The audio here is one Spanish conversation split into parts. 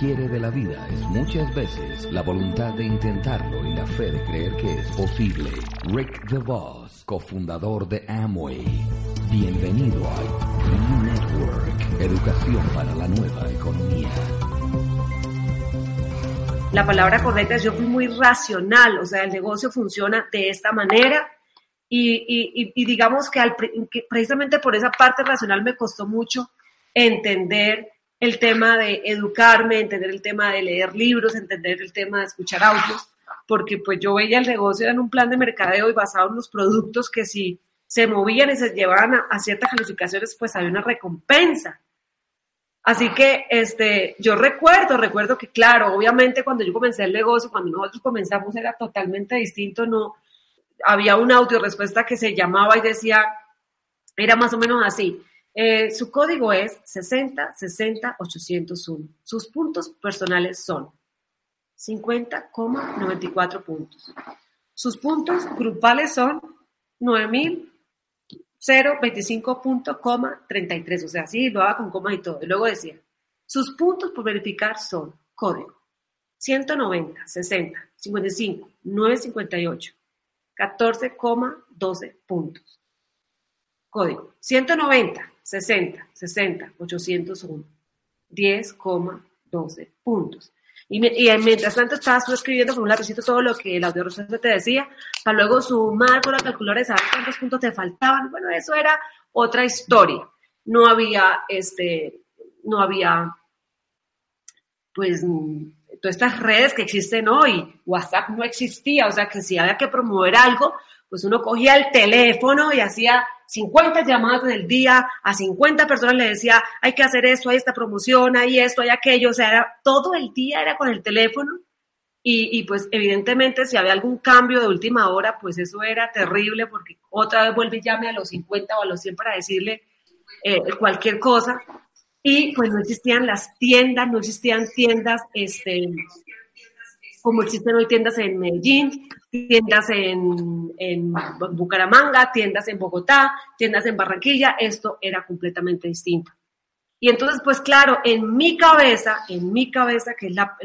hombre y lo que quiere de la vida es muchas veces la voluntad de intentarlo y la fe de creer que es posible. Rick DeVos, cofundador de Amway. Bienvenido a E-Network, educación para la nueva economía. La palabra correcta es yo fui muy racional, o sea, el negocio funciona de esta manera y, digamos que, que precisamente por esa parte racional me costó mucho entender el tema de educarme, entender el tema de leer libros, entender el tema de escuchar audios, porque pues yo veía el negocio en un plan de mercadeo y basado en los productos que si se movían y se llevaban a, ciertas calificaciones, pues había una recompensa. Así que este, yo recuerdo, recuerdo que claro, obviamente cuando yo comencé el negocio, cuando nosotros comenzamos era totalmente distinto, no, había una audio respuesta que se llamaba y decía, era más o menos así, eh, su código es 60 60 801. Sus puntos personales son 50,94 puntos. Sus puntos grupales son 9.025.33. O sea, sí, lo haga con comas y todo. Y luego decía, sus puntos por verificar son código 190, 60, 55, 958, 14,12 puntos. Código 190, 60, 60, 801, 10,12 puntos. Y, mientras tanto estabas tú escribiendo con un lapicito todo lo que el audio te decía, para luego sumar con la calculadora y saber cuántos puntos te faltaban. Bueno, eso era otra historia. No había, este, no había, pues, todas estas redes que existen hoy. WhatsApp no existía, o sea que si había que promover algo, pues uno cogía el teléfono y hacía 50 llamadas en el día, a 50 personas le decía, hay que hacer esto, hay esta promoción, hay esto, hay aquello, o sea, era, todo el día era con el teléfono. Y, y, pues evidentemente si había algún cambio de última hora, pues eso era terrible porque otra vez vuelve y llame a los 50 o a los 100 para decirle eh, cualquier cosa. Y pues no existían las tiendas, no existían tiendas, este, como existen hoy tiendas en Medellín, tiendas en, en, Bucaramanga, tiendas en Bogotá, tiendas en Barranquilla, esto era completamente distinto. Y entonces, pues claro, en mi cabeza, en mi cabeza, que es la,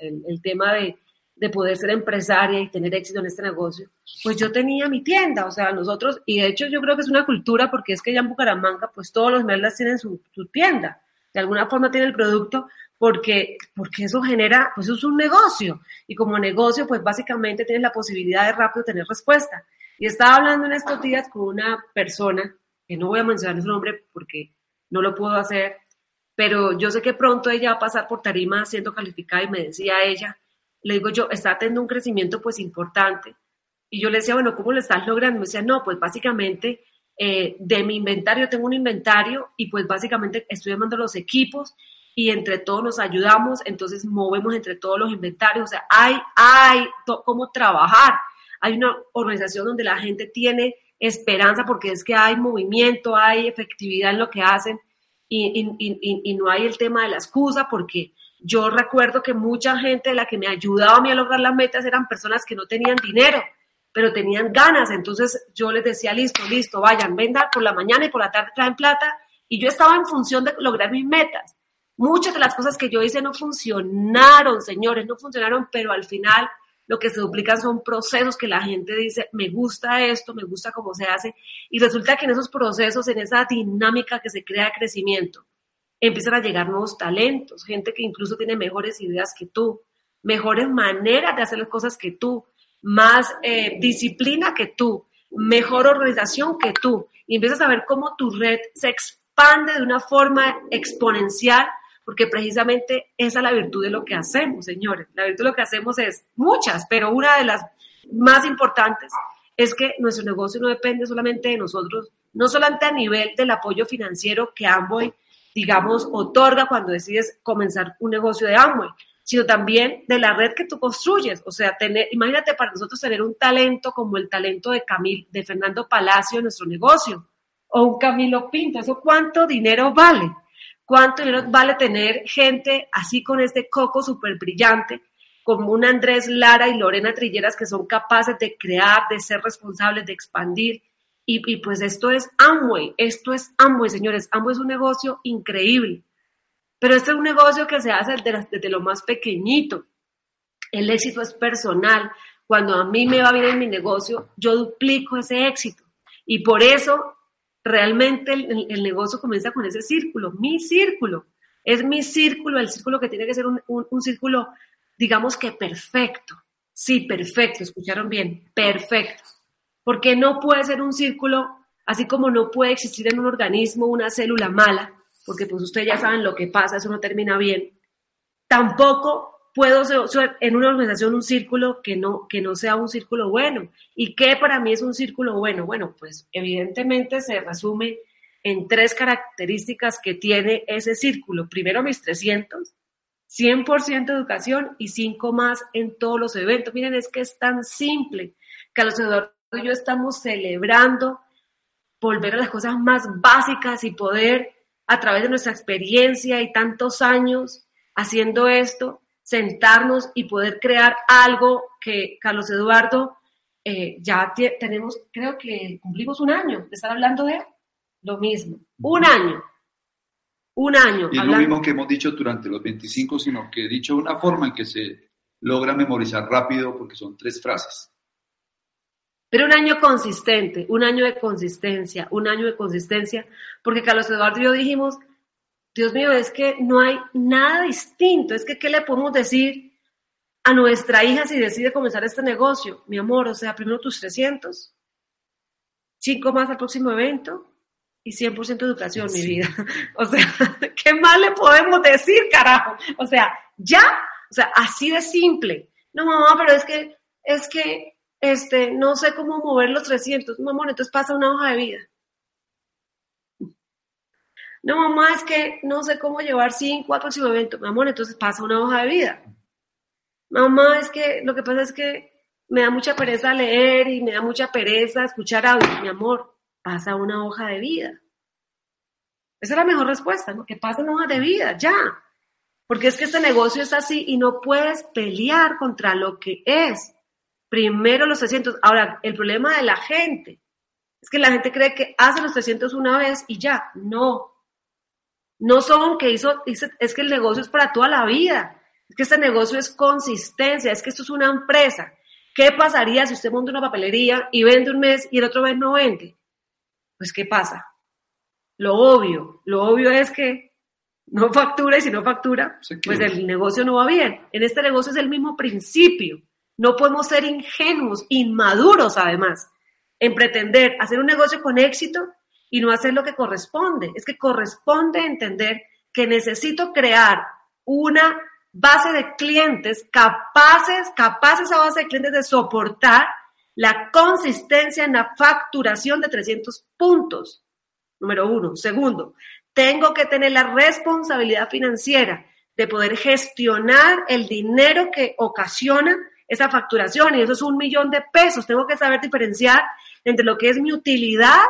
el, tema de, de, poder ser empresaria y tener éxito en este negocio, pues yo tenía mi tienda, o sea, nosotros, y de hecho yo creo que es una cultura porque es que ya en Bucaramanga, pues todos los merlas tienen su, su tienda, de alguna forma tiene el producto, porque, porque eso genera, pues eso es un negocio. Y como negocio, pues básicamente tienes la posibilidad de rápido tener respuesta. Y estaba hablando en estos días con una persona, que no voy a mencionar su nombre porque no lo puedo hacer, pero yo sé que pronto ella va a pasar por tarima siendo calificada y me decía ella, le digo yo, está teniendo un crecimiento pues importante. Y yo le decía, bueno, ¿cómo lo estás logrando? Me decía, no, pues básicamente eh, de mi inventario tengo un inventario y pues básicamente estoy llamando los equipos y entre todos nos ayudamos, entonces movemos entre todos los inventarios, o sea, hay, hay cómo trabajar. Hay una organización donde la gente tiene esperanza porque es que hay movimiento, hay efectividad en lo que hacen y, y, y, no hay el tema de la excusa porque yo recuerdo que mucha gente de la que me ayudaba a mí a lograr las metas eran personas que no tenían dinero, pero tenían ganas. Entonces yo les decía, listo, listo, vayan, vendan por la mañana y por la tarde traen plata. Y yo estaba en función de lograr mis metas. Muchas de las cosas que yo hice no funcionaron, señores, no funcionaron, pero al final lo que se duplican son procesos que la gente dice, me gusta esto, me gusta cómo se hace, y resulta que en esos procesos, en esa dinámica que se crea de crecimiento, empiezan a llegar nuevos talentos, gente que incluso tiene mejores ideas que tú, mejores maneras de hacer las cosas que tú, más eh, disciplina que tú, mejor organización que tú, y empiezas a ver cómo tu red se expande de una forma exponencial porque precisamente esa es la virtud de lo que hacemos, señores. La virtud de lo que hacemos es muchas, pero una de las más importantes es que nuestro negocio no depende solamente de nosotros, no solamente a nivel del apoyo financiero que Amway, digamos, otorga cuando decides comenzar un negocio de Amway, sino también de la red que tú construyes. O sea, tener, imagínate para nosotros tener un talento como el talento de Camil, de Fernando Palacio en nuestro negocio, o un Camilo Pinto, ¿eso cuánto dinero vale? ¿Cuánto dinero vale tener gente así con este coco súper brillante, como un Andrés Lara y Lorena Trilleras que son capaces de crear, de ser responsables, de expandir? Y, pues esto es Amway, esto es Amway, señores. Amway es un negocio increíble. Pero este es un negocio que se hace desde, desde lo más pequeñito. El éxito es personal. Cuando a mí me va bien en mi negocio, yo duplico ese éxito. Y por eso realmente el, negocio comienza con ese círculo, mi círculo. Es mi círculo, el círculo que tiene que ser un, un, un círculo, digamos que perfecto. Sí, perfecto, escucharon bien, perfecto. Porque no puede ser un círculo, así como no puede existir en un organismo una célula mala, porque pues ustedes ya saben lo que pasa, eso no termina bien. Tampoco puedo ser en una organización un círculo que no, que no sea un círculo bueno. ¿Y qué para mí es un círculo bueno? Bueno, pues evidentemente se resume en tres características que tiene ese círculo. Primero mis 300, 100% educación y 5 más en todos los eventos. Miren, es que es tan simple. Carlos Eduardo y yo estamos celebrando volver a las cosas más básicas y poder, a través de nuestra experiencia y tantos años haciendo esto, sentarnos y poder crear algo que Carlos Eduardo eh, ya tenemos, creo que cumplimos un año de estar hablando de lo mismo. Un año. Un año. Y es lo mismo que hemos dicho durante los 25, sino que he dicho una forma en que se logra memorizar rápido porque son tres frases. Pero un año consistente, un año de consistencia, un año de consistencia, porque Carlos Eduardo y yo dijimos, Dios mío, es que no hay nada distinto. Es que, ¿qué le podemos decir a nuestra hija si decide comenzar este negocio? Mi amor, o sea, primero tus 300, cinco más al próximo evento y 100% educación, mi vida. O sea, ¿qué más le podemos decir, carajo? O sea, ya, o sea, así de simple. No, mamá, pero es que, es que, este, no sé cómo mover los 300. Mamá, entonces pasa una hoja de vida. No, mamá, es que no sé cómo llevar cinco al próximo evento. Mi amor, entonces pasa una hoja de vida. Mamá, es que lo que pasa es que me da mucha pereza leer y me da mucha pereza escuchar audio. Mi amor, pasa una hoja de vida. Esa es la mejor respuesta, ¿no? Que pasa una hoja de vida, ya. Porque es que este negocio es así y no puedes pelear contra lo que es. Primero los 300. Ahora, el problema de la gente es que la gente cree que hace los 300 una vez y ya. No, no son que hizo, es que el negocio es para toda la vida. Es que este negocio es consistencia, es que esto es una empresa. ¿Qué pasaría si usted monta una papelería y vende un mes y el otro mes no vende? Pues, ¿qué pasa? Lo obvio, lo obvio es que no factura y si no factura, pues el negocio no va bien. En este negocio es el mismo principio. No podemos ser ingenuos, inmaduros además, en pretender hacer un negocio con éxito y no hacer lo que corresponde. Es que corresponde entender que necesito crear una base de clientes capaces, capaces a base de clientes de soportar la consistencia en la facturación de 300 puntos. Número uno. Segundo, tengo que tener la responsabilidad financiera de poder gestionar el dinero que ocasiona esa facturación y eso es un millón de pesos. Tengo que saber diferenciar entre lo que es mi utilidad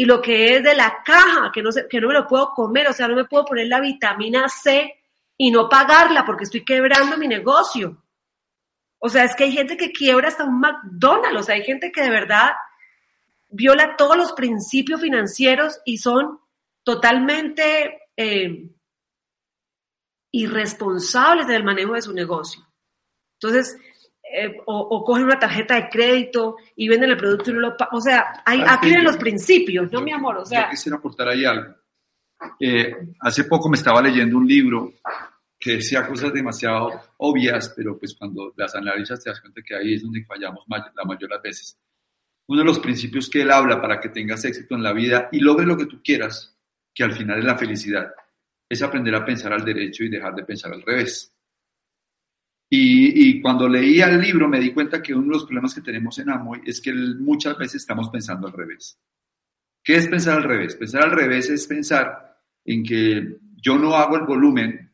y lo que es de la caja, que no, que no me lo puedo comer, o sea, no me puedo poner la vitamina C y no pagarla porque estoy quebrando mi negocio. O sea, es que hay gente que quiebra hasta un McDonald's, o sea, hay gente que de verdad viola todos los principios financieros y son totalmente eh, irresponsables del manejo de su negocio. Entonces, eh, o, cogen una tarjeta de crédito y venden el producto y no lo pagan. O sea, hay, aquí vienen los principios, ¿no, mi amor? O sea, yo quisiera aportar ahí algo. Eh, hace poco me estaba leyendo un libro que decía cosas demasiado obvias, pero pues cuando las analizas te das cuenta que ahí es donde fallamos la mayor de las veces. Uno de los principios que él habla para que tengas éxito en la vida y logres lo que tú quieras, que al final es la felicidad, es aprender a pensar al derecho y dejar de pensar al revés. Y, cuando leía el libro me di cuenta que uno de los problemas que tenemos en Amoy es que muchas veces estamos pensando al revés. ¿Qué es pensar al revés? Pensar al revés es pensar en que yo no hago el volumen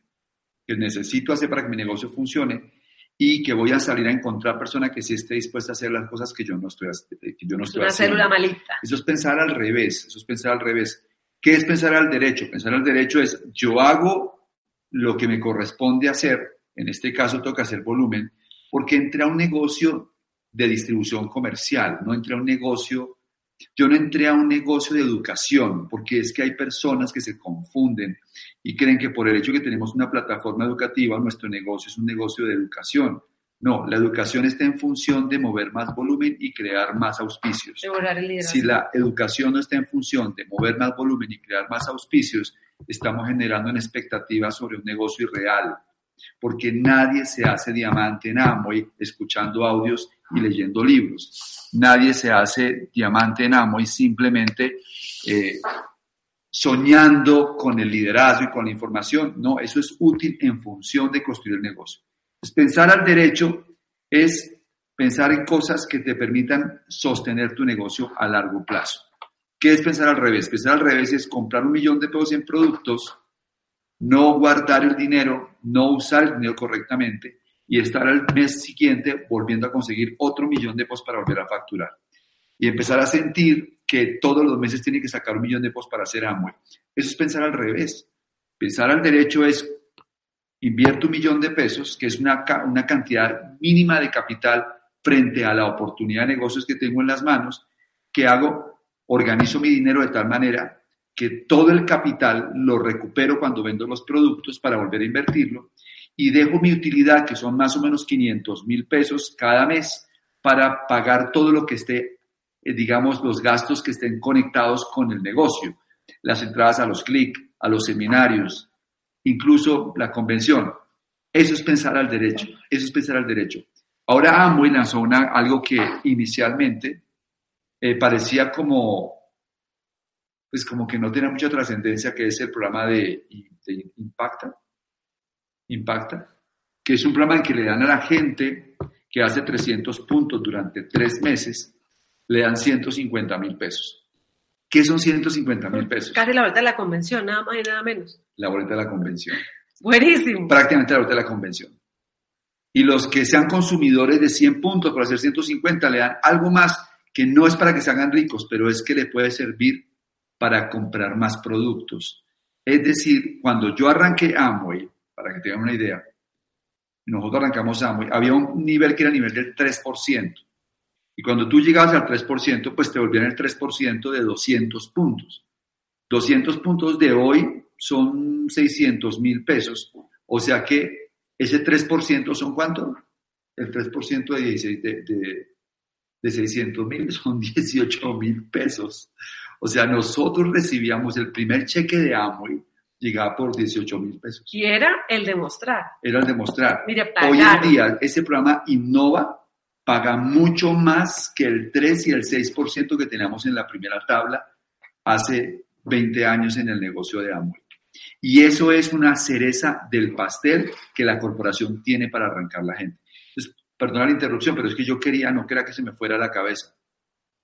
que necesito hacer para que mi negocio funcione y que voy a salir a encontrar personas que sí esté dispuesta a hacer las cosas que yo no estoy, que yo no estoy Una haciendo. célula malita. Eso es pensar al revés, eso es pensar al revés. ¿Qué es pensar al derecho? Pensar al derecho es yo hago lo que me corresponde hacer en este caso toca hacer volumen, porque entra un negocio de distribución comercial, no entra un negocio Yo no entré a un negocio de educación, porque es que hay personas que se confunden y creen que por el hecho que tenemos una plataforma educativa, nuestro negocio es un negocio de educación. No, la educación está en función de mover más volumen y crear más auspicios. Si la educación no está en función de mover más volumen y crear más auspicios, estamos generando una expectativa sobre un negocio irreal, porque nadie se hace diamante en Amway escuchando audios y leyendo libros. Nadie se hace diamante en Amway simplemente eh, soñando con el liderazgo y con la información. No, eso es útil en función de construir el negocio. Pues pensar al derecho es pensar en cosas que te permitan sostener tu negocio a largo plazo. ¿Qué es pensar al revés? Pensar al revés es comprar un millón de pesos en productos, no guardar el dinero, no usar el dinero correctamente y estar al mes siguiente volviendo a conseguir otro millón de pesos para volver a facturar. Y empezar a sentir que todos los meses tiene que sacar un millón de pesos para hacer Amway. Eso es pensar al revés. Pensar al derecho es invierto un millón de pesos, que es una, una cantidad mínima de capital frente a la oportunidad de negocios que tengo en las manos, ¿qué hago? Organizo mi dinero de tal manera que todo el capital lo recupero cuando vendo los productos para volver a invertirlo y dejo mi utilidad, que son más o menos 500 mil pesos cada mes, para pagar todo lo que esté, eh, digamos, los gastos que estén conectados con el negocio, las entradas a los clics, a los seminarios, incluso la convención. Eso es pensar al derecho, eso es pensar al derecho. Ahora Amway lanzó una, algo que inicialmente eh, parecía como, pues como que no tenía mucha trascendencia, que es el programa de, Impacta, Impacta, que es un programa en que le dan a la gente que hace 300 puntos durante tres meses, le dan 150 mil pesos. ¿Qué son 150 mil pesos? Casi la vuelta de la convención, nada más y nada menos. La boleta de la convención. Buenísimo. Prácticamente la boleta de la convención. Y los que sean consumidores de 100 puntos para hacer 150 le dan algo más que no es para que se hagan ricos, pero es que le puede servir para comprar más productos. Es decir, cuando yo arranqué Amway, para que tengan una idea, nosotros arrancamos Amway, había un nivel que era el nivel del 3%. Y cuando tú llegabas al 3%, pues te volvían el 3% de 200 puntos. 200 puntos de hoy son 600 mil pesos. O sea que ese 3% son cuánto? El 3% de, 16, de, de, 600 mil son 18 mil pesos. O sea, nosotros recibíamos el primer cheque de Amway, llegaba por 18 mil pesos. Y era el demostrar. Era el demostrar. Hoy en día, ese programa innova paga mucho más que el 3 y el 6% que teníamos en la primera tabla hace 20 años en el negocio de Amway. Y eso es una cereza del pastel que la corporación tiene para arrancar la gente. Entonces, perdona la interrupción, pero es que yo quería, no quería que se me fuera la cabeza.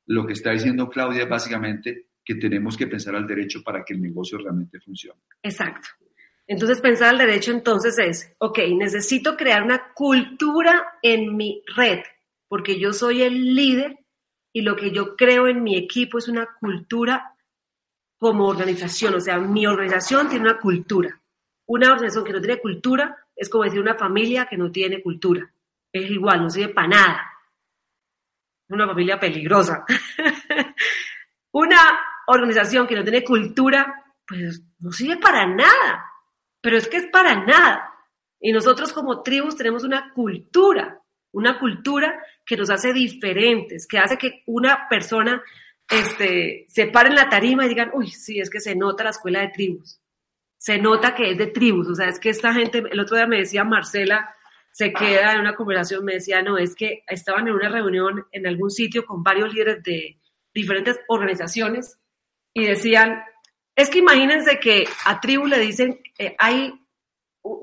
Lo que está diciendo Claudia es básicamente que tenemos que pensar al derecho para que el negocio realmente funcione. Exacto. Entonces, pensar al derecho entonces es, ok, necesito crear una cultura en mi red porque yo soy el líder y lo que yo creo en mi equipo es una cultura como organización, o sea, mi organización tiene una cultura. Una organización que no tiene cultura es como decir una familia que no tiene cultura. Es igual, no sirve para nada. Una familia peligrosa. una organización que no tiene cultura, pues no sirve para nada. Pero es que es para nada. Y nosotros como tribus tenemos una cultura una cultura que nos hace diferentes, que hace que una persona este, se pare en la tarima y digan, uy, sí, es que se nota la escuela de tribus, se nota que es de tribus, o sea, es que esta gente, el otro día me decía Marcela, se queda en una conversación, me decía, no, es que estaban en una reunión en algún sitio con varios líderes de diferentes organizaciones y decían, es que imagínense que a tribu le dicen, eh, hay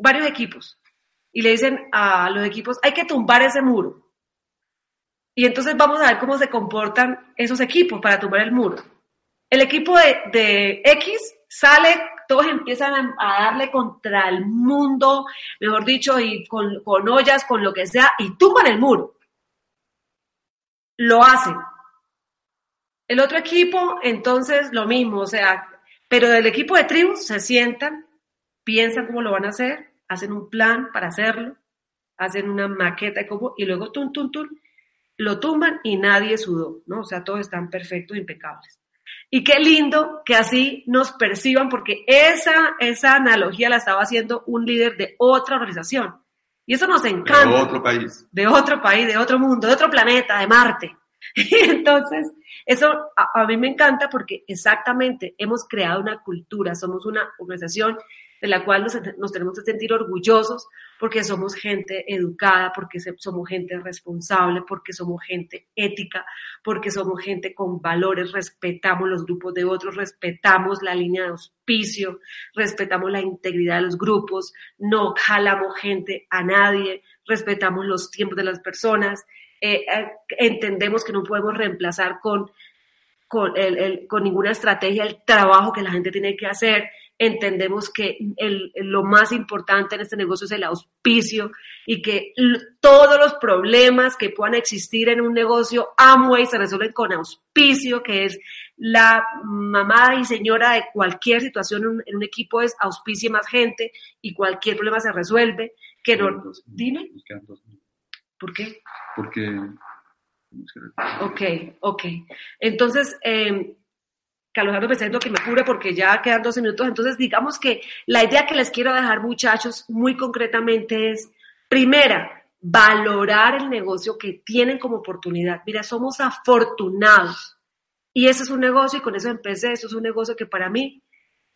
varios equipos, y le dicen a los equipos, hay que tumbar ese muro. Y entonces vamos a ver cómo se comportan esos equipos para tumbar el muro. El equipo de, X sale, todos empiezan a, darle contra el mundo, mejor dicho, y con, con ollas, con lo que sea, y tumban el muro. Lo hacen. El otro equipo, entonces, lo mismo, o sea, pero del equipo de tribus se sientan, piensan cómo lo van a hacer, hacen un plan para hacerlo, hacen una maqueta de cómo, y luego tun, tun, tun, lo tumban y nadie sudó, ¿no? O sea, todos están perfectos, impecables. Y qué lindo que así nos perciban, porque esa, esa analogía la estaba haciendo un líder de otra organización. Y eso nos encanta. De otro país. De otro país, de otro mundo, de otro planeta, de Marte. Y entonces, eso a, a, mí me encanta porque exactamente hemos creado una cultura, somos una organización de la cual nos, tenemos que sentir orgullosos porque somos gente educada, porque somos gente responsable, porque somos gente ética, porque somos gente con valores, respetamos los grupos de otros, respetamos la línea de auspicio, respetamos la integridad de los grupos, no jalamos gente a nadie, respetamos los tiempos de las personas, eh, eh, entendemos que no podemos reemplazar con con, el, con, ninguna estrategia el trabajo que la gente tiene que hacer entendemos que el, lo más importante en este negocio es el auspicio y que todos los problemas que puedan existir en un negocio Amway se resuelven con auspicio, que es la mamá y señora de cualquier situación en un, en un equipo es auspicia más gente y cualquier problema se resuelve. Que no, dime. ¿Por qué? Porque Ok, ok. Entonces, eh, Me está que me cure porque ya quedan 12 minutos. Entonces, digamos que la idea que les quiero dejar, muchachos, muy concretamente es, primera, valorar el negocio que tienen como oportunidad. Mira, somos afortunados. Y ese es un negocio, y con eso empecé, eso es un negocio que para mí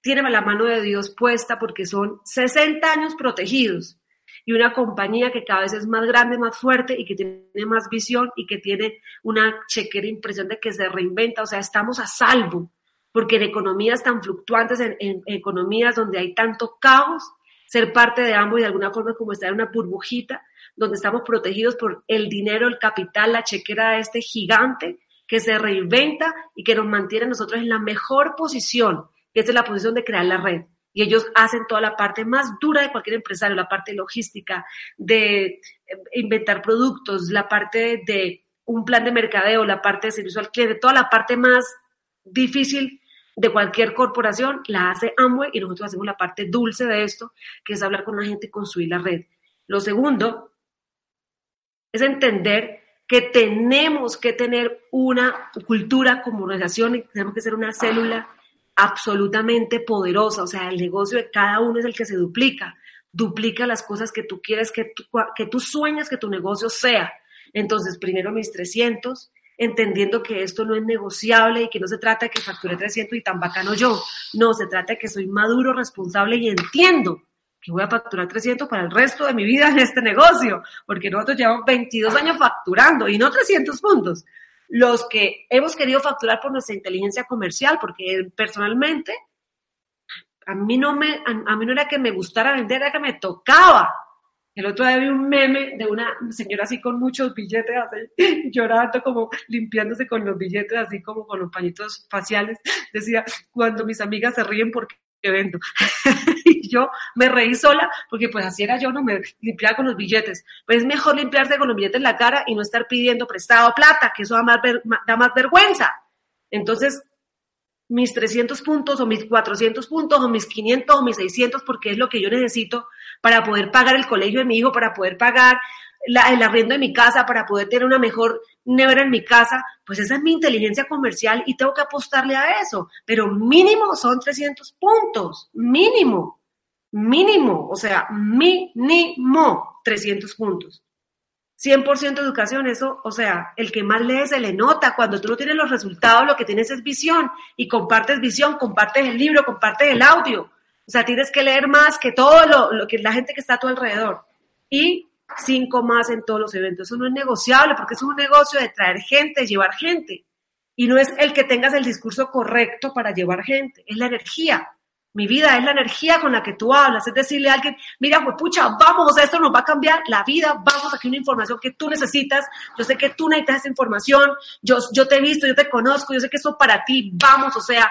tiene la mano de Dios puesta porque son 60 años protegidos y una compañía que cada vez es más grande, más fuerte y que tiene más visión y que tiene una chequera impresión de que se reinventa. O sea, estamos a salvo porque en economías tan fluctuantes, en, economías donde hay tanto caos, ser parte de ambos y de alguna forma como estar en una burbujita donde estamos protegidos por el dinero, el capital, la chequera de este gigante que se reinventa y que nos mantiene a nosotros en la mejor posición, que es la posición de crear la red. Y ellos hacen toda la parte más dura de cualquier empresario, la parte logística, de eh, inventar productos, la parte de un plan de mercadeo, la parte de servicio al cliente, toda la parte más difícil de cualquier corporación, la hace Amway y nosotros hacemos la parte dulce de esto, que es hablar con la gente y construir la red. Lo segundo es entender que tenemos que tener una cultura como organización y tenemos que ser una célula absolutamente poderosa, o sea, el negocio de cada uno es el que se duplica, duplica las cosas que tú quieres, que tú, que tú sueñas que tu negocio sea. Entonces, primero mis 300, entendiendo que esto no es negociable y que no se trata de que facture 300 y tan bacano yo. No, se trata de que soy maduro, responsable y entiendo que voy a facturar 300 para el resto de mi vida en este negocio, porque nosotros llevamos 22 años facturando y no 300 puntos. Los que hemos querido facturar por nuestra inteligencia comercial, porque personalmente a mí no me, a, a mí no era que me gustara vender, era que me tocaba el otro día vi un meme de una señora así con muchos billetes, así, llorando, como limpiándose con los billetes, así como con los pañitos faciales. Decía, cuando mis amigas se ríen porque vendo. y yo me reí sola porque pues así era yo, no me limpiaba con los billetes. Pues es mejor limpiarse con los billetes en la cara y no estar pidiendo prestado plata, que eso da más, da más vergüenza. Entonces, mis 300 puntos o mis 400 puntos o mis 500 o mis 600 porque es lo que yo necesito para poder pagar el colegio de mi hijo, para poder pagar la, el arriendo de mi casa, para poder tener una mejor nevera en mi casa, pues esa es mi inteligencia comercial y tengo que apostarle a eso. Pero mínimo son 300 puntos, mínimo, mínimo, o sea, mínimo 300 puntos. 100% educación, eso, o sea, el que más lee se le nota. Cuando tú no tienes los resultados, lo que tienes es visión y compartes visión, compartes el libro, compartes el audio. O sea, tienes que leer más que todo lo, lo que la gente que está a tu alrededor. Y cinco más en todos los eventos. Eso no es negociable porque es un negocio de traer gente, llevar gente. Y no es el que tengas el discurso correcto para llevar gente, es la energía. Mi vida es la energía con la que tú hablas, es decirle a alguien, mira, pues pucha, vamos, esto nos va a cambiar la vida, vamos, aquí una información que tú necesitas, yo sé que tú necesitas esa información, yo, yo te he visto, yo te conozco, yo sé que eso para ti, vamos, o sea,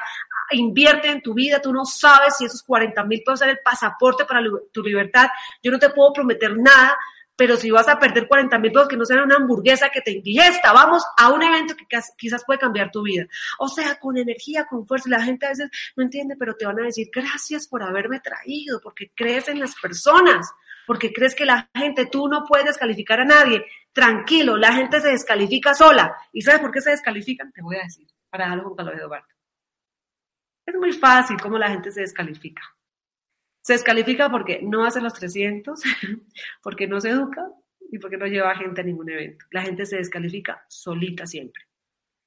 invierte en tu vida, tú no sabes si esos 40 mil pesos ser el pasaporte para tu libertad, yo no te puedo prometer nada, pero si vas a perder 40 mil pesos, que no sea una hamburguesa que te indigesta, vamos a un evento que quizás puede cambiar tu vida. O sea, con energía, con fuerza. La gente a veces no entiende, pero te van a decir, gracias por haberme traído, porque crees en las personas, porque crees que la gente, tú no puedes descalificar a nadie. Tranquilo, la gente se descalifica sola. ¿Y sabes por qué se descalifican? Te voy a decir, para darlo junto a lo de Eduardo. Es muy fácil cómo la gente se descalifica. Se descalifica porque no hace los 300, porque no se educa y porque no lleva gente a ningún evento. La gente se descalifica solita siempre.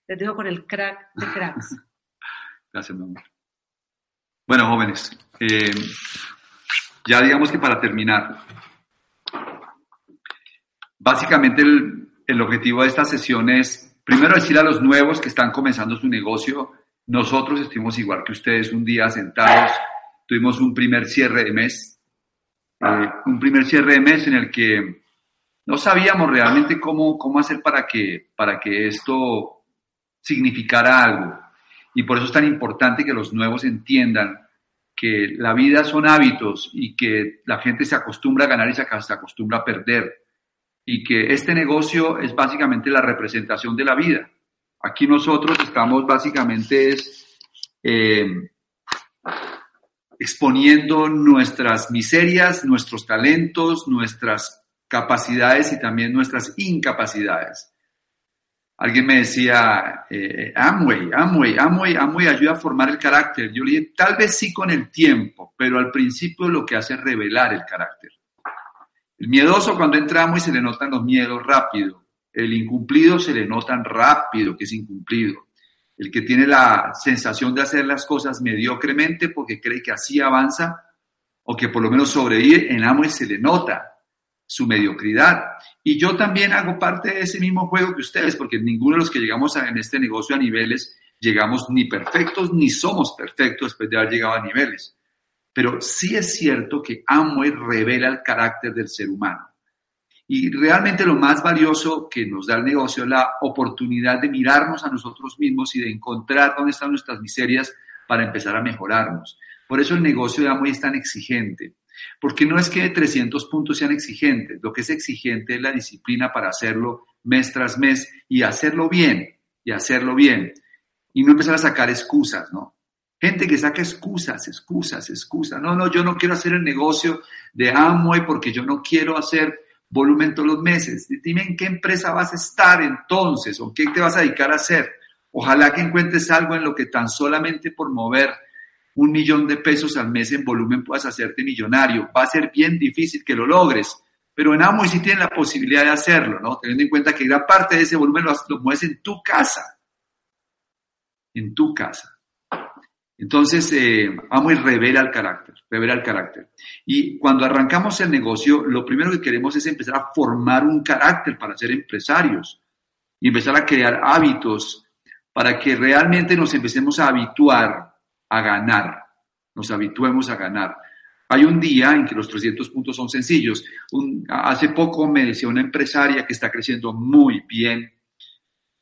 Les dejo con el crack de cracks. Gracias, mi amor. Bueno, jóvenes, eh, ya digamos que para terminar, básicamente el, el objetivo de esta sesión es, primero decir a los nuevos que están comenzando su negocio, nosotros estuvimos igual que ustedes un día sentados, tuvimos un primer cierre de mes, eh, un primer cierre de mes en el que no sabíamos realmente cómo, cómo hacer para que, para que esto significara algo. Y por eso es tan importante que los nuevos entiendan que la vida son hábitos y que la gente se acostumbra a ganar y se acostumbra a perder. Y que este negocio es básicamente la representación de la vida. Aquí nosotros estamos básicamente eh, exponiendo nuestras miserias, nuestros talentos, nuestras capacidades y también nuestras incapacidades. Alguien me decía, eh, Amway, Amway, Amway, Amway ayuda a formar el carácter. Yo le dije, tal vez sí con el tiempo, pero al principio lo que hace es revelar el carácter. El miedoso cuando entra Amway se le notan los miedos rápido. El incumplido se le notan rápido que es incumplido. El que tiene la sensación de hacer las cosas mediocremente porque cree que así avanza o que por lo menos sobrevive, en Amway se le nota su mediocridad. Y yo también hago parte de ese mismo juego que ustedes, porque ninguno de los que llegamos a, en este negocio a niveles llegamos ni perfectos ni somos perfectos después de haber llegado a niveles. Pero sí es cierto que Amway revela el carácter del ser humano. Y realmente lo más valioso que nos da el negocio es la oportunidad de mirarnos a nosotros mismos y de encontrar dónde están nuestras miserias para empezar a mejorarnos. Por eso el negocio de Amway es tan exigente. Porque no es que 300 puntos sean exigentes, lo que es exigente es la disciplina para hacerlo mes tras mes y hacerlo bien, y hacerlo bien. Y no empezar a sacar excusas, ¿no? Gente que saca excusas, excusas, excusas. No, no, yo no quiero hacer el negocio de Amway porque yo no quiero hacer volumen todos los meses. Dime en qué empresa vas a estar entonces o qué te vas a dedicar a hacer. Ojalá que encuentres algo en lo que tan solamente por mover un millón de pesos al mes en volumen puedas hacerte millonario. Va a ser bien difícil que lo logres, pero en Amway sí tienes la posibilidad de hacerlo, ¿no? Teniendo en cuenta que gran parte de ese volumen lo, mueves en tu casa. En tu casa. Entonces, eh, Amway revela el carácter, revela el carácter. Y cuando arrancamos el negocio, lo primero que queremos es empezar a formar un carácter para ser empresarios y empezar a crear hábitos para que realmente nos empecemos a habituar a ganar, nos habituemos a ganar. Hay un día en que los 300 puntos son sencillos. hace poco me decía una empresaria que está creciendo muy bien,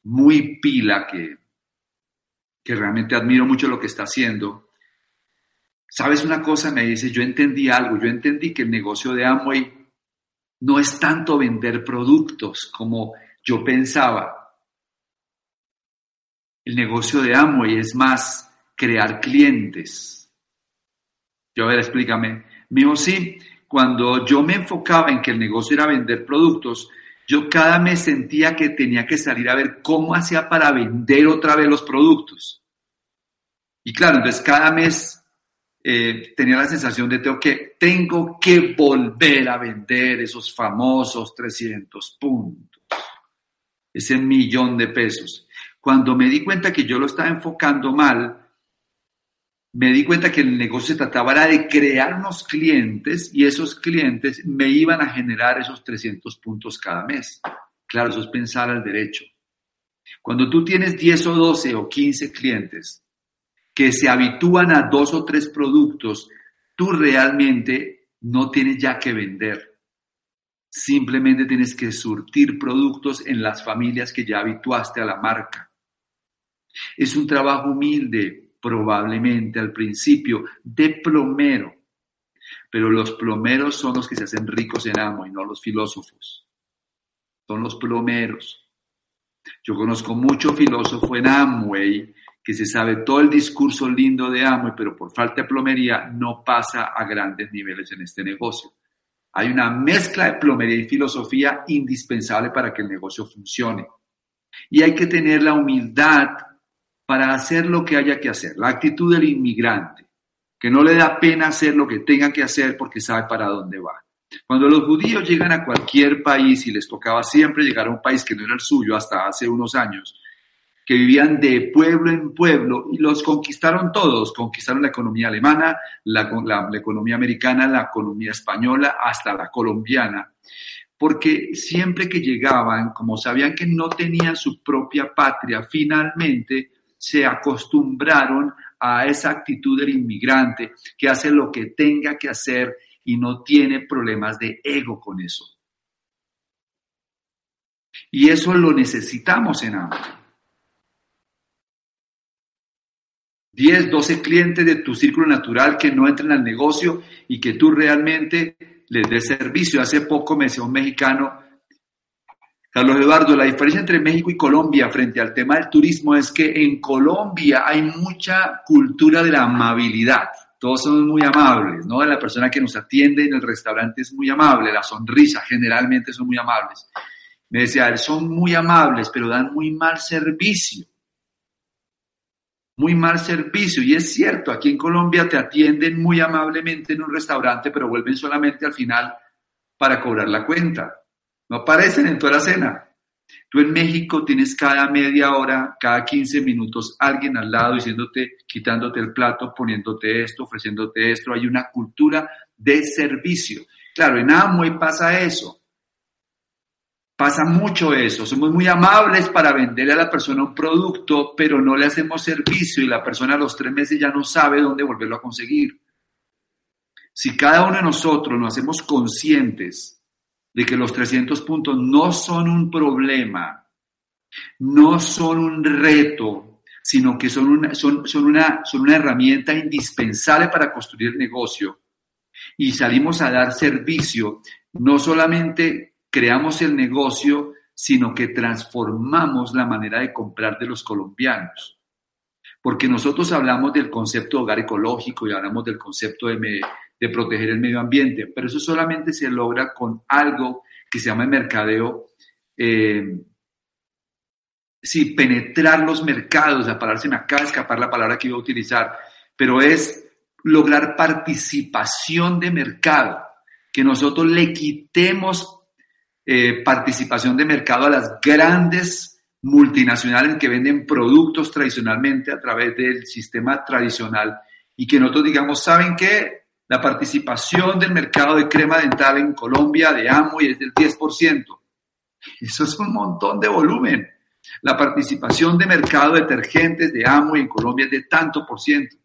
muy pila, que, que realmente admiro mucho lo que está haciendo. ¿Sabes una cosa? Me dice, yo entendí algo, yo entendí que el negocio de Amway no es tanto vender productos como yo pensaba. El negocio de Amway es más crear clientes. Yo, a ver, explícame. Me dijo, sí, cuando yo me enfocaba en que el negocio era vender productos, yo cada mes sentía que tenía que salir a ver cómo hacía para vender otra vez los productos. Y claro, entonces cada mes eh, tenía la sensación de que, tengo que volver a vender esos famosos 300 puntos, ese millón de pesos. Cuando me di cuenta que yo lo estaba enfocando mal, me di cuenta que el negocio se trataba de crear unos clientes y esos clientes me iban a generar esos 300 puntos cada mes. Claro, eso es pensar al derecho. Cuando tú tienes 10 o 12 o 15 clientes que se habitúan a dos o tres productos, tú realmente no tienes ya que vender. Simplemente tienes que surtir productos en las familias que ya habituaste a la marca. Es un trabajo humilde, probablemente al principio de plomero, pero los plomeros son los que se hacen ricos en amo y no los filósofos. Son los plomeros. Yo conozco mucho filósofo en Amway que se sabe todo el discurso lindo de Amway, pero por falta de plomería no pasa a grandes niveles en este negocio. Hay una mezcla de plomería y filosofía indispensable para que el negocio funcione. Y hay que tener la humildad para hacer lo que haya que hacer, la actitud del inmigrante, que no le da pena hacer lo que tenga que hacer porque sabe para dónde va. Cuando los judíos llegan a cualquier país y les tocaba siempre llegar a un país que no era el suyo hasta hace unos años, que vivían de pueblo en pueblo y los conquistaron todos, conquistaron la economía alemana, la, la, economía americana, la economía española, hasta la colombiana, porque siempre que llegaban, como sabían que no tenían su propia patria, finalmente se acostumbraron a esa actitud del inmigrante que hace lo que tenga que hacer y no tiene problemas de ego con eso. Y eso lo necesitamos en Amway. 10, 12 clientes de tu círculo natural que no entran al negocio y que tú realmente les des servicio. Hace poco me decía un mexicano, Carlos Eduardo, la diferencia entre México y Colombia frente al tema del turismo es que en Colombia hay mucha cultura de la amabilidad. Todos somos muy amables, ¿no? La persona que nos atiende en el restaurante es muy amable, la sonrisa generalmente son muy amables. Me decía, son muy amables, pero dan muy mal servicio. Muy mal servicio. Y es cierto, aquí en Colombia te atienden muy amablemente en un restaurante, pero vuelven solamente al final para cobrar la cuenta. No aparecen en toda la cena. Tú en México tienes cada media hora, cada 15 minutos, alguien al lado diciéndote, quitándote el plato, poniéndote esto, ofreciéndote esto. Hay una cultura de servicio. Claro, en Amway pasa eso. Pasa mucho eso. Somos muy amables para venderle a la persona un producto, pero no le hacemos servicio y la persona a los tres meses ya no sabe dónde volverlo a conseguir. Si cada uno de nosotros nos hacemos conscientes de que los 300 puntos no son un problema, no son un reto, sino que son una, son, son una, son una herramienta indispensable para construir el negocio. Y salimos a dar servicio, no solamente creamos el negocio, sino que transformamos la manera de comprar de los colombianos. Porque nosotros hablamos del concepto de hogar ecológico y hablamos del concepto de, de proteger el medio ambiente, pero eso solamente se logra con algo que se llama el mercadeo, eh, sí, penetrar los mercados, la palabra se me acaba de escapar la palabra que iba a utilizar, pero es lograr participación de mercado, que nosotros le quitemos eh, participación de mercado a las grandes multinacionales que venden productos tradicionalmente a través del sistema tradicional y que nosotros digamos, ¿saben qué? La participación del mercado de crema dental en Colombia de y es del 10%. Eso es un montón de volumen. La participación de mercado de detergentes de y en Colombia es de tanto por ciento.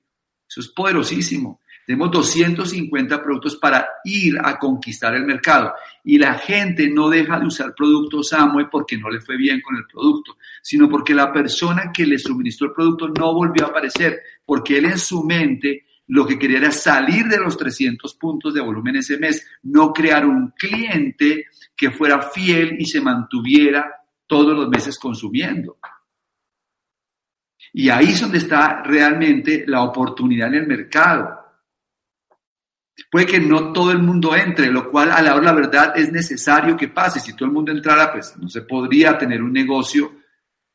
Eso es poderosísimo. Tenemos 250 productos para ir a conquistar el mercado. Y la gente no deja de usar productos Amway porque no le fue bien con el producto, sino porque la persona que le suministró el producto no volvió a aparecer, porque él en su mente lo que quería era salir de los 300 puntos de volumen ese mes, no crear un cliente que fuera fiel y se mantuviera todos los meses consumiendo. Y ahí es donde está realmente la oportunidad en el mercado. Puede que no todo el mundo entre, lo cual a la hora la verdad es necesario que pase. Si todo el mundo entrara, pues no se podría tener un negocio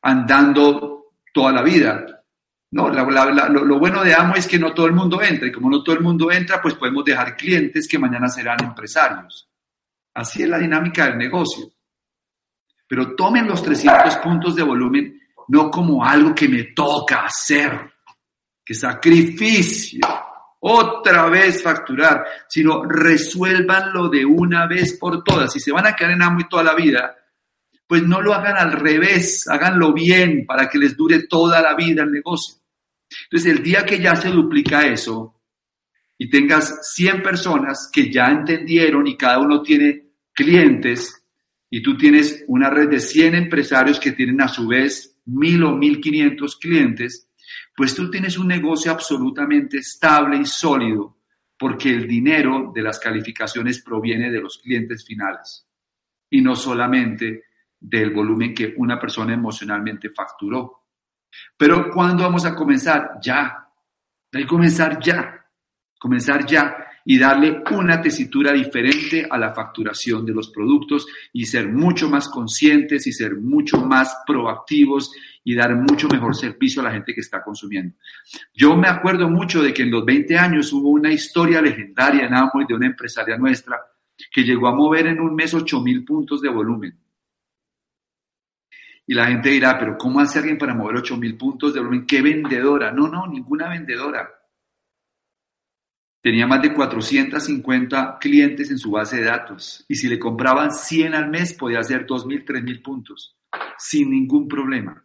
andando toda la vida. No, lo, bueno de Amo es que no todo el mundo entra y como no todo el mundo entra, pues podemos dejar clientes que mañana serán empresarios. Así es la dinámica del negocio. Pero tomen los 300 puntos de volumen no como algo que me toca hacer, que sacrificio, otra vez facturar, sino resuélvanlo de una vez por todas. Si se van a quedar en Amo toda la vida, pues no lo hagan al revés, háganlo bien para que les dure toda la vida el negocio. Entonces, el día que ya se duplica eso y tengas 100 personas que ya entendieron y cada uno tiene clientes y tú tienes una red de 100 empresarios que tienen a su vez 1000 o 1500 clientes, pues tú tienes un negocio absolutamente estable y sólido porque el dinero de las calificaciones proviene de los clientes finales y no solamente del volumen que una persona emocionalmente facturó. Pero ¿cuándo vamos a comenzar? Ya. Hay que comenzar ya. Comenzar ya. y darle una tesitura diferente a la facturación de los productos y ser mucho más conscientes y ser mucho más proactivos y dar mucho mejor servicio a la gente que está consumiendo. Yo me acuerdo mucho de que en los 20 años hubo una historia legendaria en Amway de una empresaria nuestra que llegó a mover en un mes 8 mil puntos de volumen. Y la gente dirá, pero ¿cómo hace alguien para mover 8 mil puntos de volumen? ¿Qué vendedora? No, no, ninguna vendedora. Tenía más de 450 clientes en su base de datos y si le compraban 100 al mes podía hacer 2.000, 3.000 puntos sin ningún problema.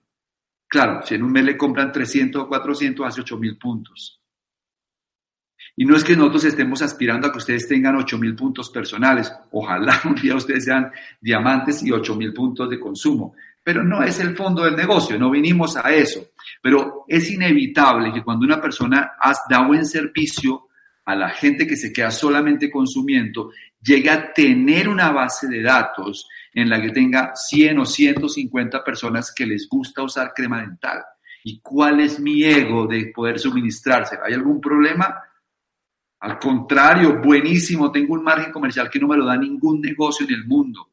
Claro, si en un mes le compran 300 o 400, hace 8.000 puntos. Y no es que nosotros estemos aspirando a que ustedes tengan 8.000 puntos personales. Ojalá un día ustedes sean diamantes y 8.000 puntos de consumo. Pero no es el fondo del negocio, no vinimos a eso. Pero es inevitable que cuando una persona da buen servicio, a la gente que se queda solamente consumiendo, llegue a tener una base de datos en la que tenga 100 o 150 personas que les gusta usar crema dental. ¿Y cuál es mi ego de poder suministrarse? ¿Hay algún problema? Al contrario, buenísimo, tengo un margen comercial que no me lo da ningún negocio en el mundo.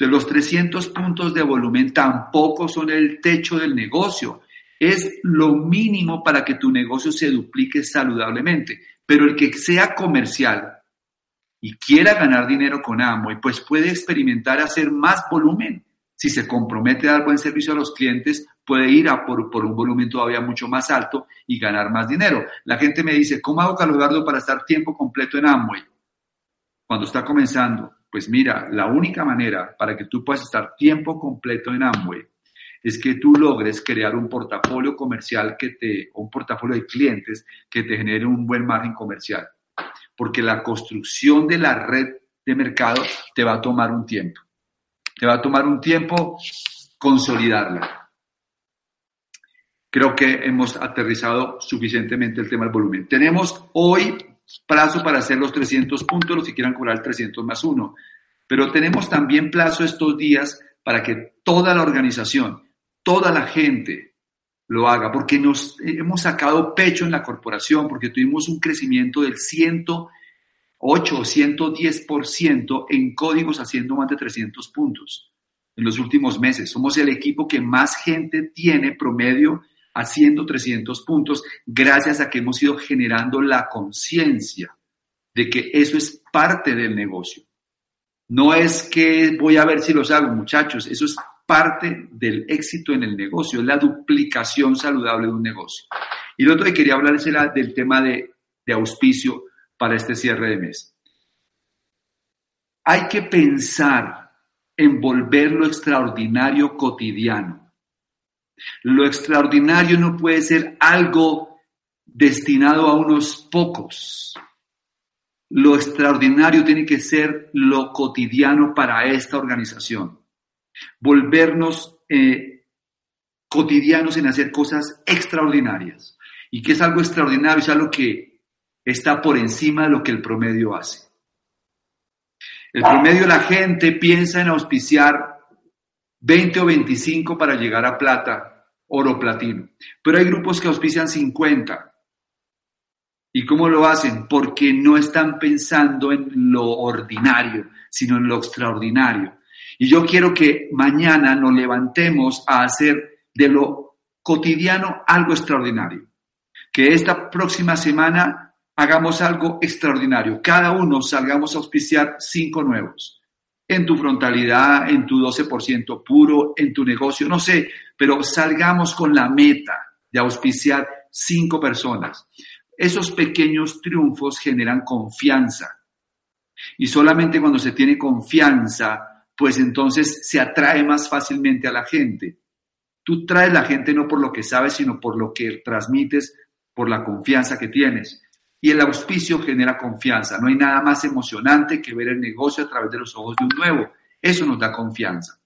Entonces, los 300 puntos de volumen tampoco son el techo del negocio es lo mínimo para que tu negocio se duplique saludablemente. Pero el que sea comercial y quiera ganar dinero con Amway, pues puede experimentar hacer más volumen. Si se compromete a dar buen servicio a los clientes, puede ir por, por un volumen todavía mucho más alto y ganar más dinero. La gente me dice, ¿cómo hago, Carlos Eduardo, para estar tiempo completo en Amway? Cuando está comenzando, pues mira, la única manera para que tú puedas estar tiempo completo en Amway es que tú logres crear un portafolio comercial que te, un portafolio de clientes que te genere un buen margen comercial. Porque la construcción de la red de mercado te va a tomar un tiempo. Te va a tomar un tiempo consolidarla. Creo que hemos aterrizado suficientemente el tema del volumen. Tenemos hoy plazo para hacer los 300 puntos, los que quieran cobrar el 300 más uno. Pero tenemos también plazo estos días para que toda la organización, toda la gente lo haga, porque nos hemos sacado pecho en la corporación, porque tuvimos un crecimiento del 108 o 110% en códigos haciendo más de 300 puntos en los últimos meses. Somos el equipo que más gente tiene promedio haciendo 300 puntos gracias a que hemos ido generando la conciencia de que eso es parte del negocio. No es que voy a ver si los hago, muchachos, eso es parte del éxito en el negocio, es la duplicación saludable de un negocio. Y lo otro que quería hablar es del tema de, de auspicio para este cierre de mes. Hay que pensar en volver lo extraordinario cotidiano. Lo extraordinario no puede ser algo destinado a unos pocos. Lo extraordinario tiene que ser lo cotidiano para esta organización volvernos eh, cotidianos en hacer cosas extraordinarias. ¿Y qué es algo extraordinario? Es algo que está por encima de lo que el promedio hace. El promedio la gente piensa en auspiciar 20 o 25 para llegar a plata, oro, platino. Pero hay grupos que auspician 50. ¿Y cómo lo hacen? Porque no están pensando en lo ordinario, sino en lo extraordinario. Y yo quiero que mañana nos levantemos a hacer de lo cotidiano algo extraordinario. Que esta próxima semana hagamos algo extraordinario. Cada uno salgamos a auspiciar cinco nuevos. En tu frontalidad, en tu 12% puro, en tu negocio, no sé, pero salgamos con la meta de auspiciar cinco personas. Esos pequeños triunfos generan confianza. Y solamente cuando se tiene confianza pues entonces se atrae más fácilmente a la gente. Tú traes la gente no por lo que sabes, sino por lo que transmites, por la confianza que tienes. Y el auspicio genera confianza. No hay nada más emocionante que ver el negocio a través de los ojos de un nuevo. Eso nos da confianza.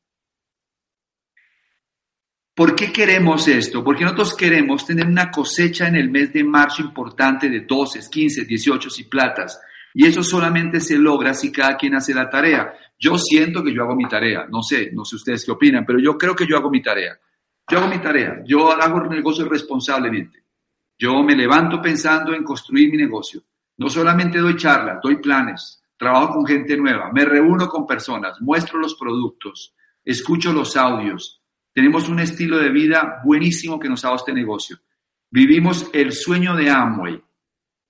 ¿Por qué queremos esto? Porque nosotros queremos tener una cosecha en el mes de marzo importante de 12, 15, 18 y platas. Y eso solamente se logra si cada quien hace la tarea. Yo siento que yo hago mi tarea, no sé, no sé ustedes qué opinan, pero yo creo que yo hago mi tarea. Yo hago mi tarea, yo hago el negocio responsablemente. Yo me levanto pensando en construir mi negocio. No solamente doy charlas, doy planes, trabajo con gente nueva, me reúno con personas, muestro los productos, escucho los audios. Tenemos un estilo de vida buenísimo que nos ha dado este negocio. Vivimos el sueño de Amway,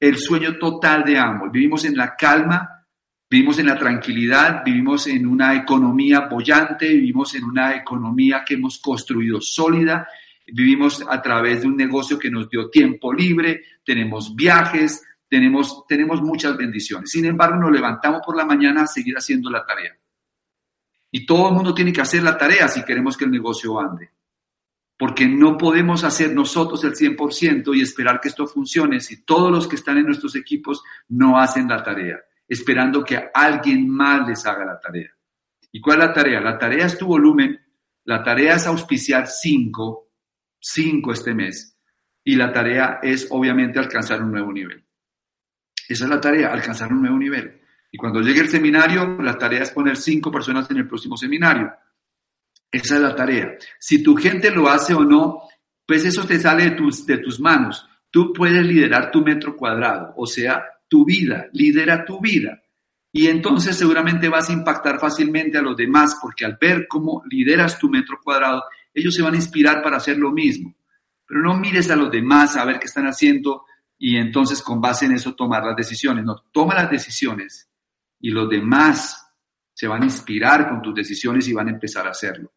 el sueño total de Amway. Vivimos en la calma, vivimos en la tranquilidad, vivimos en una economía bollante, vivimos en una economía que hemos construido sólida, vivimos a través de un negocio que nos dio tiempo libre, tenemos viajes, tenemos, tenemos muchas bendiciones. Sin embargo, nos levantamos por la mañana a seguir haciendo la tarea. Y todo el mundo tiene que hacer la tarea si queremos que el negocio ande. Porque no podemos hacer nosotros el 100% y esperar que esto funcione si todos los que están en nuestros equipos no hacen la tarea, esperando que alguien más les haga la tarea. ¿Y cuál es la tarea? La tarea es tu volumen, la tarea es auspiciar 5, 5 este mes, y la tarea es obviamente alcanzar un nuevo nivel. Esa es la tarea, alcanzar un nuevo nivel. Y cuando llegue el seminario, la tarea es poner cinco personas en el próximo seminario. Esa es la tarea. Si tu gente lo hace o no, pues eso te sale de tus, de tus manos. Tú puedes liderar tu metro cuadrado, o sea, tu vida, lidera tu vida. Y entonces seguramente vas a impactar fácilmente a los demás, porque al ver cómo lideras tu metro cuadrado, ellos se van a inspirar para hacer lo mismo. Pero no mires a los demás a ver qué están haciendo y entonces con base en eso tomar las decisiones. No, toma las decisiones y los demás se van a inspirar con tus decisiones y van a empezar a hacerlo.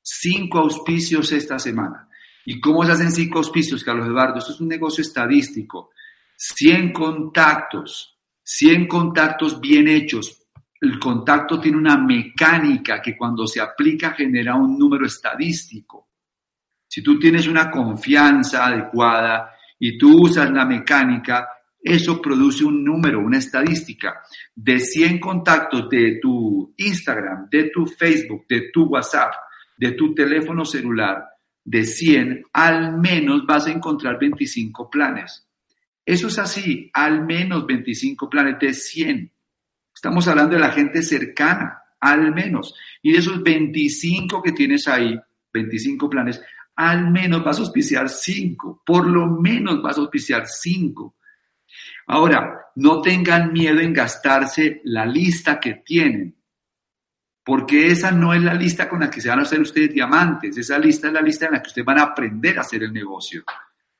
Cinco auspicios esta semana. ¿Y cómo se hacen cinco auspicios, Carlos Eduardo? Esto es un negocio estadístico. 100 contactos, 100 contactos bien hechos. El contacto tiene una mecánica que cuando se aplica genera un número estadístico. Si tú tienes una confianza adecuada y tú usas la mecánica, eso produce un número, una estadística. De 100 contactos de tu Instagram, de tu Facebook, de tu WhatsApp, de tu teléfono celular, de 100, al menos vas a encontrar 25 planes. Eso es así, al menos 25 planes de 100. Estamos hablando de la gente cercana, al menos. Y de esos 25 que tienes ahí, 25 planes, al menos vas a auspiciar cinco, por lo menos vas a auspiciar cinco. Ahora, no tengan miedo en gastarse la lista que tienen, porque esa no es la lista con la que se van a hacer ustedes diamantes, esa lista es la lista en la que ustedes van a aprender a hacer el negocio.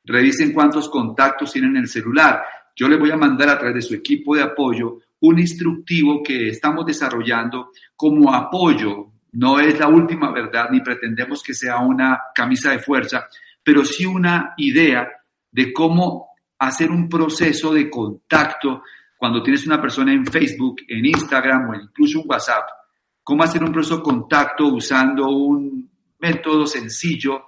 Revisen cuántos contactos tienen en el celular. Yo les voy a mandar a través de su equipo de apoyo un instructivo que estamos desarrollando como apoyo no es la última verdad ni pretendemos que sea una camisa de fuerza, pero sí una idea de cómo hacer un proceso de contacto cuando tienes una persona en Facebook, en Instagram o incluso en WhatsApp. Cómo hacer un proceso de contacto usando un método sencillo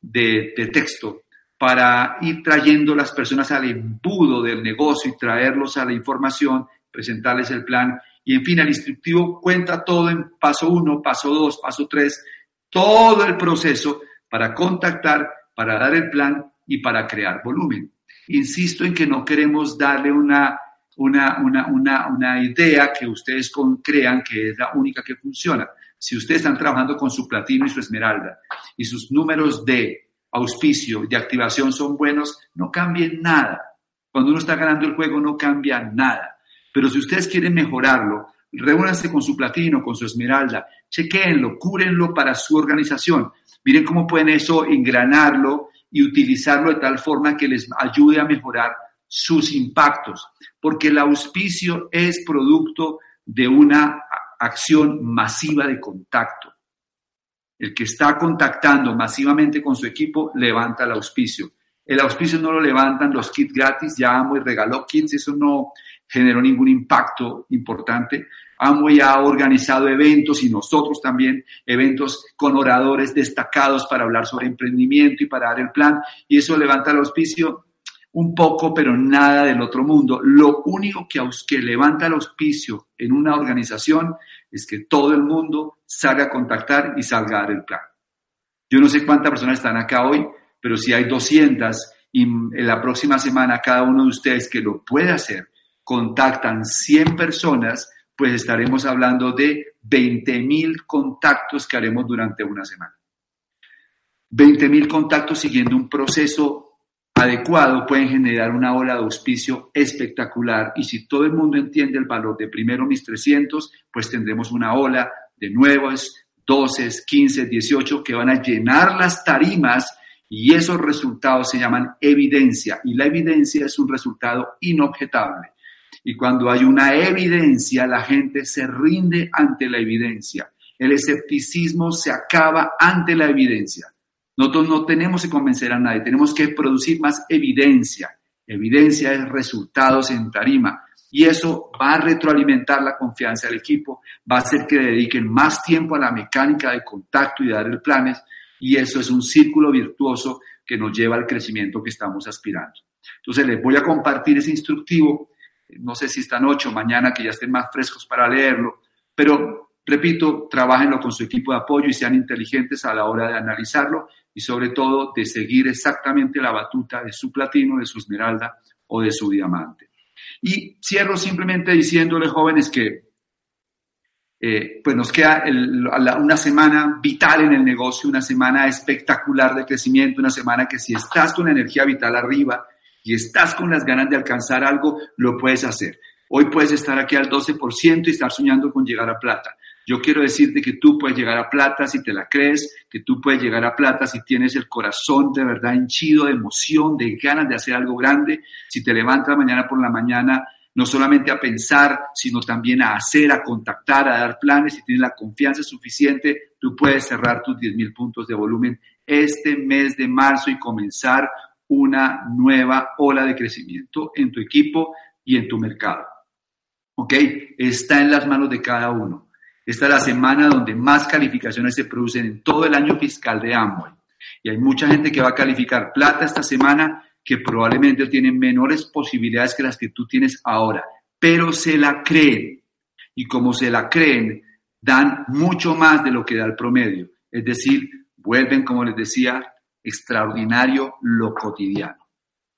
de, de texto para ir trayendo las personas al embudo del negocio y traerlos a la información, presentarles el plan y en fin, el instructivo cuenta todo en paso uno, paso dos, paso tres, todo el proceso para contactar, para dar el plan y para crear volumen. Insisto en que no queremos darle una, una, una, una, una idea que ustedes crean que es la única que funciona. Si ustedes están trabajando con su platino y su esmeralda y sus números de auspicio, de activación son buenos, no cambien nada. Cuando uno está ganando el juego no cambia nada. Pero si ustedes quieren mejorarlo, reúnanse con su platino, con su esmeralda, chequéenlo, cúrenlo para su organización. Miren cómo pueden eso engranarlo y utilizarlo de tal forma que les ayude a mejorar sus impactos, porque el auspicio es producto de una acción masiva de contacto. El que está contactando masivamente con su equipo levanta el auspicio. El auspicio no lo levantan los kits gratis, ya amo y regaló kits, eso no, generó ningún impacto importante. Amway ha organizado eventos y nosotros también eventos con oradores destacados para hablar sobre emprendimiento y para dar el plan y eso levanta el auspicio un poco, pero nada del otro mundo. Lo único que, que levanta el auspicio en una organización es que todo el mundo salga a contactar y salga a dar el plan. Yo no sé cuántas personas están acá hoy, pero si hay 200 y en la próxima semana cada uno de ustedes que lo puede hacer, contactan 100 personas, pues estaremos hablando de 20 mil contactos que haremos durante una semana. 20 mil contactos siguiendo un proceso adecuado pueden generar una ola de auspicio espectacular y si todo el mundo entiende el valor de primero mis 300, pues tendremos una ola de nuevos 12, 15, 18 que van a llenar las tarimas y esos resultados se llaman evidencia y la evidencia es un resultado inobjetable. Y cuando hay una evidencia, la gente se rinde ante la evidencia. El escepticismo se acaba ante la evidencia. Nosotros no tenemos que convencer a nadie, tenemos que producir más evidencia. Evidencia es resultados en tarima. Y eso va a retroalimentar la confianza del equipo, va a hacer que dediquen más tiempo a la mecánica de contacto y de dar el planes. Y eso es un círculo virtuoso que nos lleva al crecimiento que estamos aspirando. Entonces les voy a compartir ese instructivo. No sé si esta noche o mañana que ya estén más frescos para leerlo, pero repito, trabajenlo con su equipo de apoyo y sean inteligentes a la hora de analizarlo y sobre todo de seguir exactamente la batuta de su platino, de su esmeralda o de su diamante. Y cierro simplemente diciéndole, jóvenes, que eh, pues nos queda una semana vital en el negocio, una semana espectacular de crecimiento, una semana que si estás con energía vital arriba y estás con las ganas de alcanzar algo, lo puedes hacer. Hoy puedes estar aquí al 12% y estar soñando con llegar a plata. Yo quiero decirte que tú puedes llegar a plata si te la crees, que tú puedes llegar a plata si tienes el corazón de verdad henchido de emoción, de ganas de hacer algo grande, si te levantas mañana por la mañana no solamente a pensar, sino también a hacer, a contactar, a dar planes, si tienes la confianza suficiente, tú puedes cerrar tus 10 mil puntos de volumen este mes de marzo y comenzar una nueva ola de crecimiento en tu equipo y en tu mercado. ¿Ok? Está en las manos de cada uno. Esta es la semana donde más calificaciones se producen en todo el año fiscal de Amway. Y hay mucha gente que va a calificar plata esta semana que probablemente tienen menores posibilidades que las que tú tienes ahora, pero se la creen. Y como se la creen, dan mucho más de lo que da el promedio. Es decir, vuelven, como les decía, extraordinario lo cotidiano.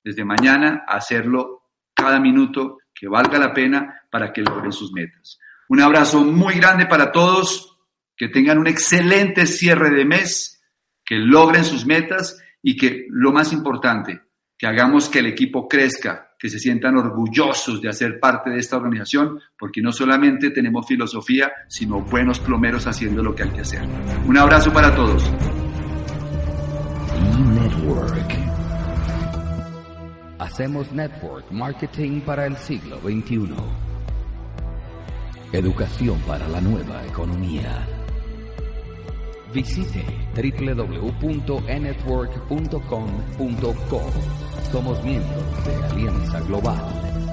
Desde mañana, hacerlo cada minuto que valga la pena para que logren sus metas. Un abrazo muy grande para todos, que tengan un excelente cierre de mes, que logren sus metas y que lo más importante, que hagamos que el equipo crezca, que se sientan orgullosos de hacer parte de esta organización, porque no solamente tenemos filosofía, sino buenos plomeros haciendo lo que hay que hacer. Un abrazo para todos. Hacemos network marketing para el siglo XXI. Educación para la nueva economía. Visite www.enetwork.com.co. Somos miembros de Alianza Global.